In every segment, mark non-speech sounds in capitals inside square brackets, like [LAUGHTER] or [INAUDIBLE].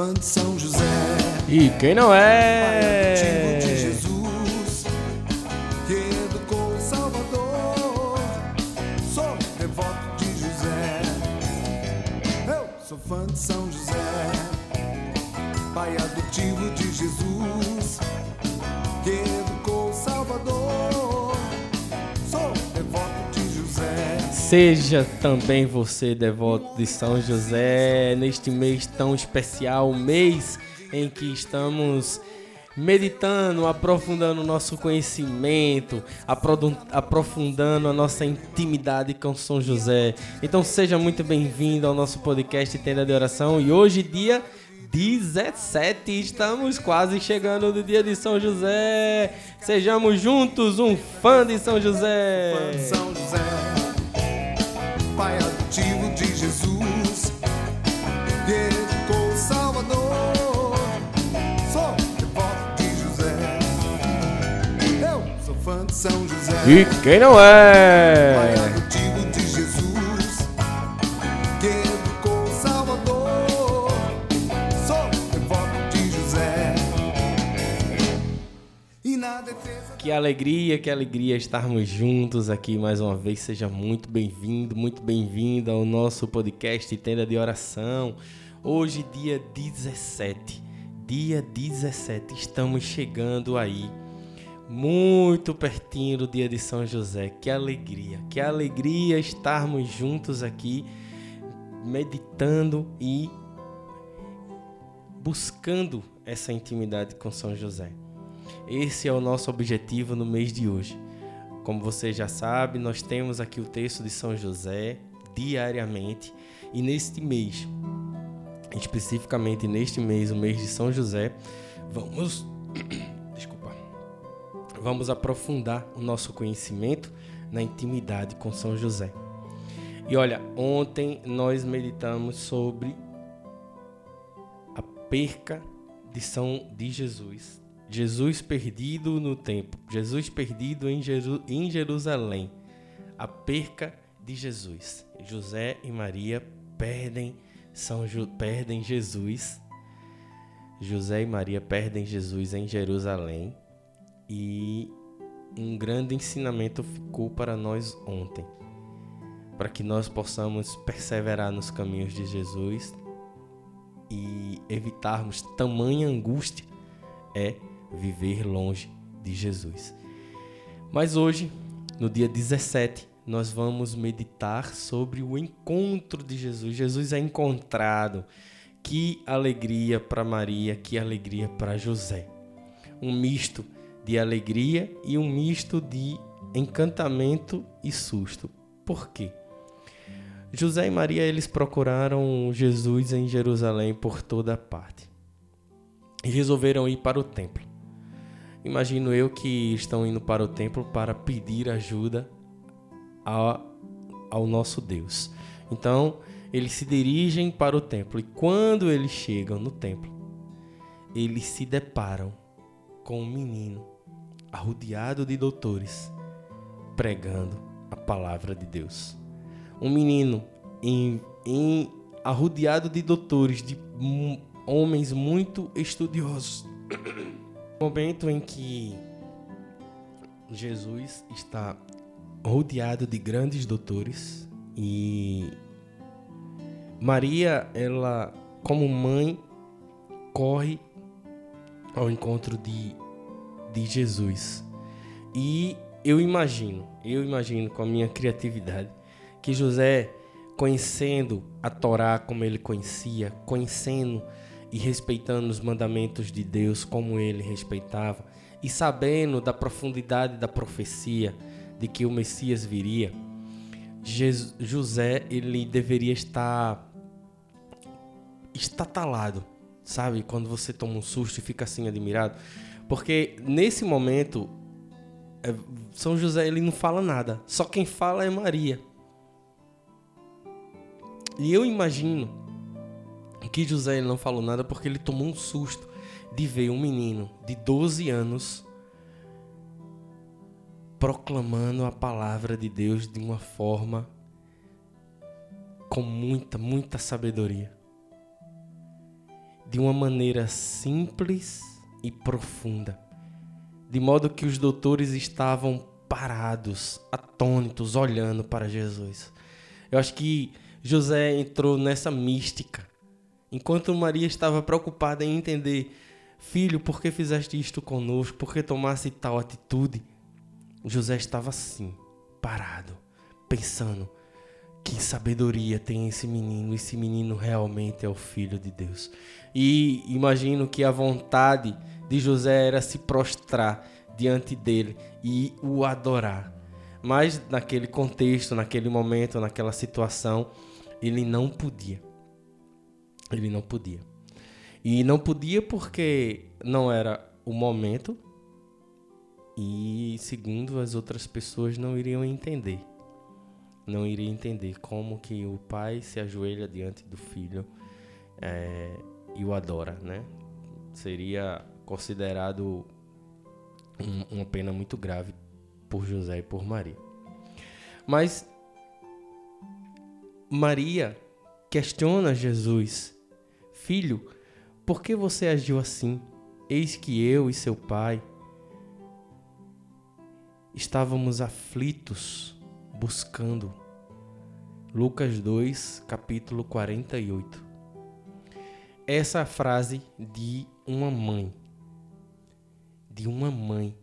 fã de São José. E quem não é? Seja também você devoto de São José neste mês tão especial, mês em que estamos meditando, aprofundando o nosso conhecimento, aprofundando a nossa intimidade com São José. Então seja muito bem-vindo ao nosso podcast Tenda de Oração e hoje dia 17, estamos quase chegando no dia de São José. Sejamos juntos um fã de São José. Fã de São José, Pai adotivo de Jesus, Salvador. Sou devoto de José. Eu sou fã de São José. E quem não é? Que alegria, que alegria estarmos juntos aqui mais uma vez. Seja muito bem-vindo, muito bem-vinda ao nosso podcast Tenda de Oração. Hoje, dia 17. Dia 17, estamos chegando aí. Muito pertinho do dia de São José. Que alegria, que alegria estarmos juntos aqui, meditando e buscando essa intimidade com São José. Esse é o nosso objetivo no mês de hoje. Como você já sabe, nós temos aqui o texto de São José diariamente e neste mês, especificamente neste mês, o mês de São José, vamos [COUGHS] desculpa. Vamos aprofundar o nosso conhecimento na intimidade com São José. E olha, ontem nós meditamos sobre a perca de São de Jesus. Jesus perdido no templo, Jesus perdido em, Jeru- em Jerusalém. A perca de Jesus. José e Maria perdem São Ju- perdem Jesus. José e Maria perdem Jesus em Jerusalém. E um grande ensinamento ficou para nós ontem, para que nós possamos perseverar nos caminhos de Jesus e evitarmos tamanha angústia é viver longe de Jesus. Mas hoje, no dia 17, nós vamos meditar sobre o encontro de Jesus. Jesus é encontrado. Que alegria para Maria, que alegria para José. Um misto de alegria e um misto de encantamento e susto. Por quê? José e Maria eles procuraram Jesus em Jerusalém por toda parte e resolveram ir para o templo. Imagino eu que estão indo para o templo para pedir ajuda ao nosso Deus. Então, eles se dirigem para o templo e quando eles chegam no templo, eles se deparam com um menino arrodeado de doutores pregando a palavra de Deus. Um menino em, em- arrodeado de doutores, de homens muito estudiosos. [COUGHS] momento em que Jesus está rodeado de grandes doutores e Maria, ela como mãe corre ao encontro de, de Jesus. E eu imagino, eu imagino com a minha criatividade que José, conhecendo a Torá como ele conhecia, conhecendo e respeitando os mandamentos de Deus como ele respeitava, e sabendo da profundidade da profecia de que o Messias viria, José ele deveria estar estatalado, sabe? Quando você toma um susto e fica assim admirado, porque nesse momento é, São José ele não fala nada, só quem fala é Maria. E eu imagino que José ele não falou nada porque ele tomou um susto de ver um menino de 12 anos proclamando a palavra de Deus de uma forma com muita, muita sabedoria. de uma maneira simples e profunda, de modo que os doutores estavam parados, atônitos, olhando para Jesus. Eu acho que José entrou nessa mística, enquanto Maria estava preocupada em entender: Filho, por que fizeste isto conosco? Por que tomaste tal atitude? José estava assim, parado, pensando: que sabedoria tem esse menino? Esse menino realmente é o filho de Deus. E imagino que a vontade de José era se prostrar diante dele e o adorar. Mas naquele contexto, naquele momento, naquela situação, ele não podia. Ele não podia. E não podia porque não era o momento e segundo as outras pessoas não iriam entender. Não iriam entender como que o pai se ajoelha diante do filho é, e o adora, né? Seria considerado um, uma pena muito grave por José e por Maria. Mas Maria questiona Jesus: Filho, por que você agiu assim? Eis que eu e seu pai estávamos aflitos buscando. Lucas 2, capítulo 48. Essa frase de uma mãe de uma mãe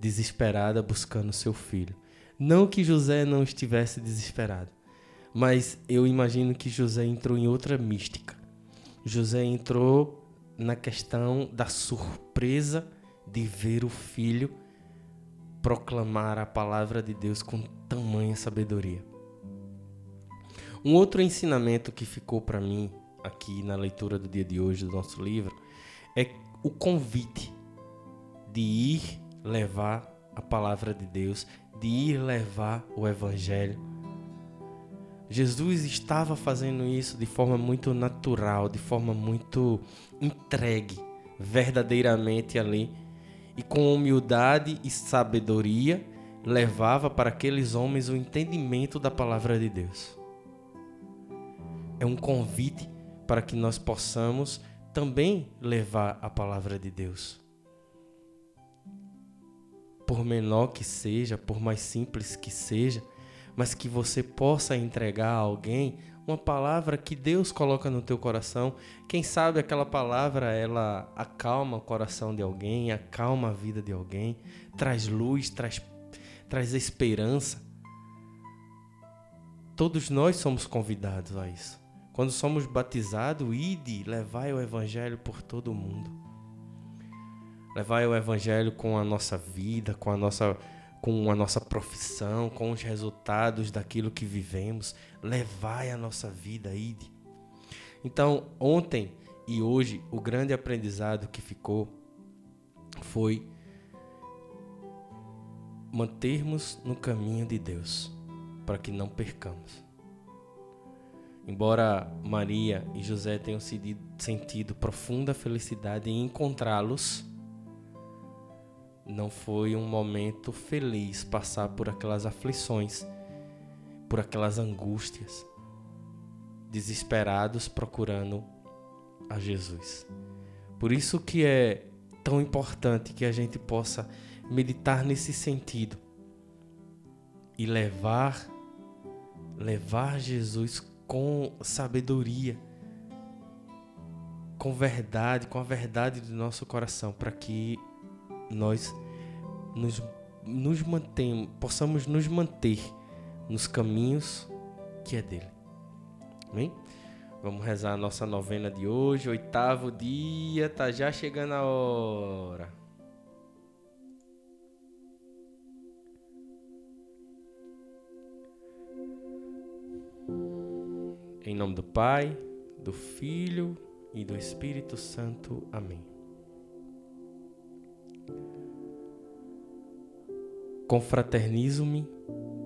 desesperada buscando seu filho. Não que José não estivesse desesperado, mas eu imagino que José entrou em outra mística. José entrou na questão da surpresa de ver o filho proclamar a palavra de Deus com tamanha sabedoria. Um outro ensinamento que ficou para mim aqui na leitura do dia de hoje do nosso livro é o convite de ir levar a palavra de Deus, de ir levar o evangelho. Jesus estava fazendo isso de forma muito natural, de forma muito entregue, verdadeiramente ali, e com humildade e sabedoria levava para aqueles homens o entendimento da palavra de Deus. É um convite para que nós possamos também levar a palavra de Deus por menor que seja, por mais simples que seja, mas que você possa entregar a alguém uma palavra que Deus coloca no teu coração. Quem sabe aquela palavra ela acalma o coração de alguém, acalma a vida de alguém, traz luz, traz traz esperança. Todos nós somos convidados a isso. Quando somos batizados, ide, levai o evangelho por todo o mundo levar o evangelho com a nossa vida, com a nossa com a nossa profissão, com os resultados daquilo que vivemos, levai a nossa vida ide. Então, ontem e hoje o grande aprendizado que ficou foi mantermos no caminho de Deus, para que não percamos. Embora Maria e José tenham sentido profunda felicidade em encontrá-los, não foi um momento feliz passar por aquelas aflições, por aquelas angústias, desesperados procurando a Jesus. Por isso que é tão importante que a gente possa meditar nesse sentido e levar levar Jesus com sabedoria, com verdade, com a verdade do nosso coração, para que nós nos, nos mantemos, possamos nos manter nos caminhos que é dele. Amém? Vamos rezar a nossa novena de hoje, oitavo dia, tá já chegando a hora. Em nome do Pai, do Filho e do Espírito Santo. Amém. Confraternizo-me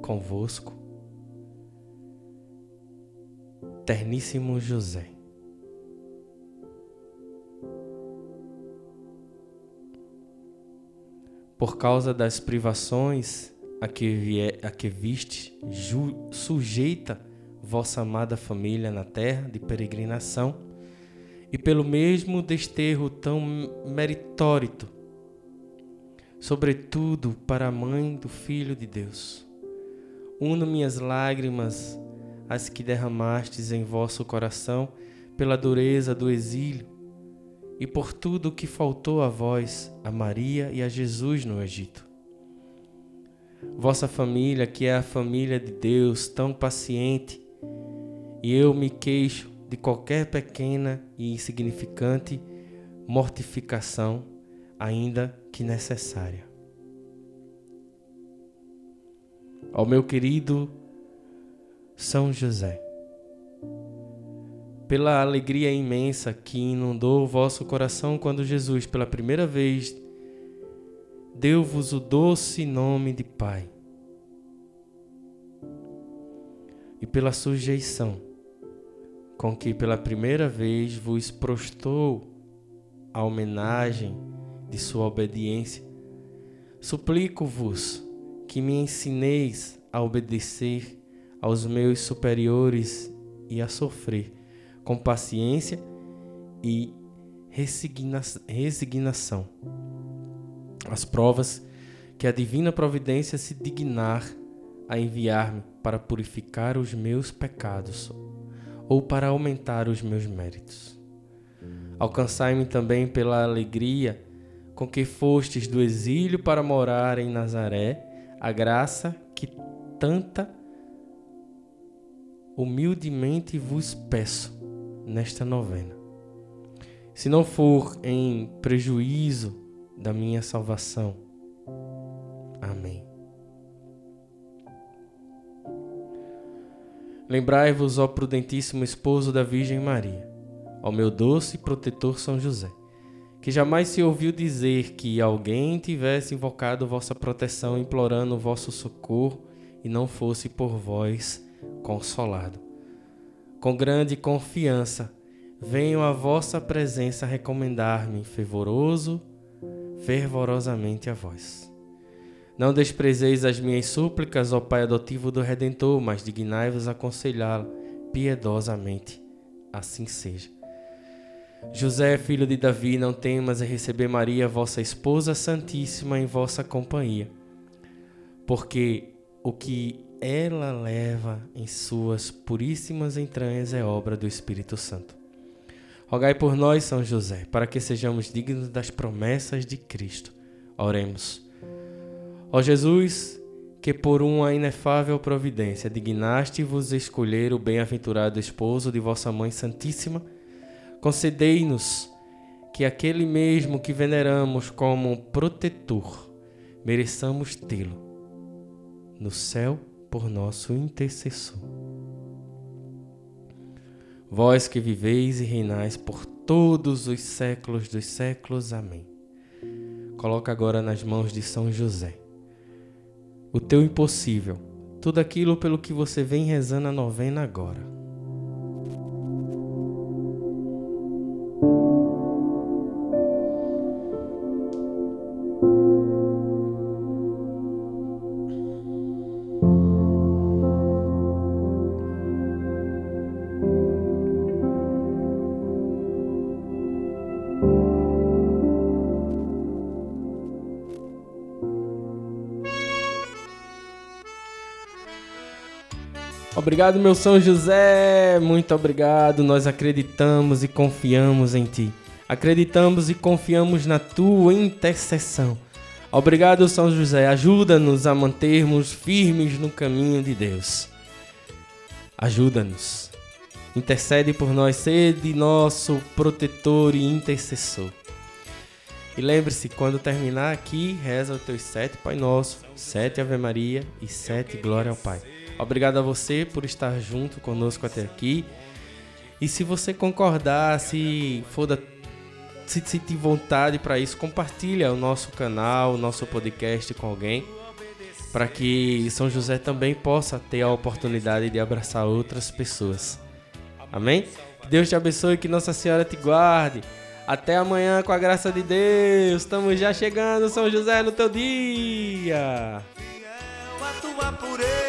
convosco, terníssimo José. Por causa das privações a que, vie, a que viste, ju, sujeita vossa amada família na terra de peregrinação, e pelo mesmo desterro tão meritórito, sobretudo para a mãe do Filho de Deus. Uno minhas lágrimas as que derramastes em vosso coração pela dureza do exílio e por tudo o que faltou a vós, a Maria e a Jesus no Egito. Vossa família, que é a família de Deus, tão paciente, e eu me queixo de qualquer pequena e insignificante mortificação, ainda que necessária. Ao meu querido São José, pela alegria imensa que inundou o vosso coração quando Jesus, pela primeira vez, deu-vos o doce nome de Pai. E pela sujeição com que pela primeira vez vos prostou a homenagem de sua obediência, suplico-vos que me ensineis a obedecer aos meus superiores e a sofrer com paciência e resigna resignação. As provas que a divina providência se dignar a enviar-me para purificar os meus pecados ou para aumentar os meus méritos. Alcançai-me também pela alegria com que fostes do exílio para morar em Nazaré, a graça que tanta humildemente vos peço nesta novena. Se não for em prejuízo da minha salvação. Amém. Lembrai-vos, ó prudentíssimo esposo da Virgem Maria, ó meu doce protetor São José, que jamais se ouviu dizer que alguém tivesse invocado vossa proteção implorando vosso socorro e não fosse por vós consolado com grande confiança, venho à vossa presença recomendar-me fervoroso, fervorosamente a vós. Não desprezeis as minhas súplicas, ó Pai adotivo do Redentor, mas dignai-vos aconselhá-lo piedosamente. Assim seja. José, filho de Davi, não temas em receber Maria, vossa esposa santíssima, em vossa companhia, porque o que ela leva em suas puríssimas entranhas é obra do Espírito Santo. Rogai por nós, São José, para que sejamos dignos das promessas de Cristo. Oremos. Ó Jesus, que por uma inefável providência dignaste-vos escolher o bem-aventurado esposo de vossa Mãe Santíssima, concedei-nos que aquele mesmo que veneramos como protetor mereçamos tê-lo no céu por nosso intercessor. Vós que viveis e reinais por todos os séculos dos séculos. Amém. Coloca agora nas mãos de São José o teu impossível, tudo aquilo pelo que você vem rezando a novena agora. Obrigado, meu São José. Muito obrigado. Nós acreditamos e confiamos em Ti. Acreditamos e confiamos na Tua intercessão. Obrigado, São José. Ajuda-nos a mantermos firmes no caminho de Deus. Ajuda-nos. Intercede por nós, sede nosso protetor e intercessor. E lembre-se, quando terminar aqui, reza os teus sete Pai Nosso, sete Ave Maria e sete Glória ao Pai. Obrigado a você por estar junto conosco até aqui. E se você concordar, se for da se sentir vontade para isso, compartilha o nosso canal, o nosso podcast com alguém, para que São José também possa ter a oportunidade de abraçar outras pessoas. Amém? Que Deus te abençoe, que Nossa Senhora te guarde. Até amanhã com a graça de Deus. Estamos já chegando, São José, no teu dia. a tua pureza.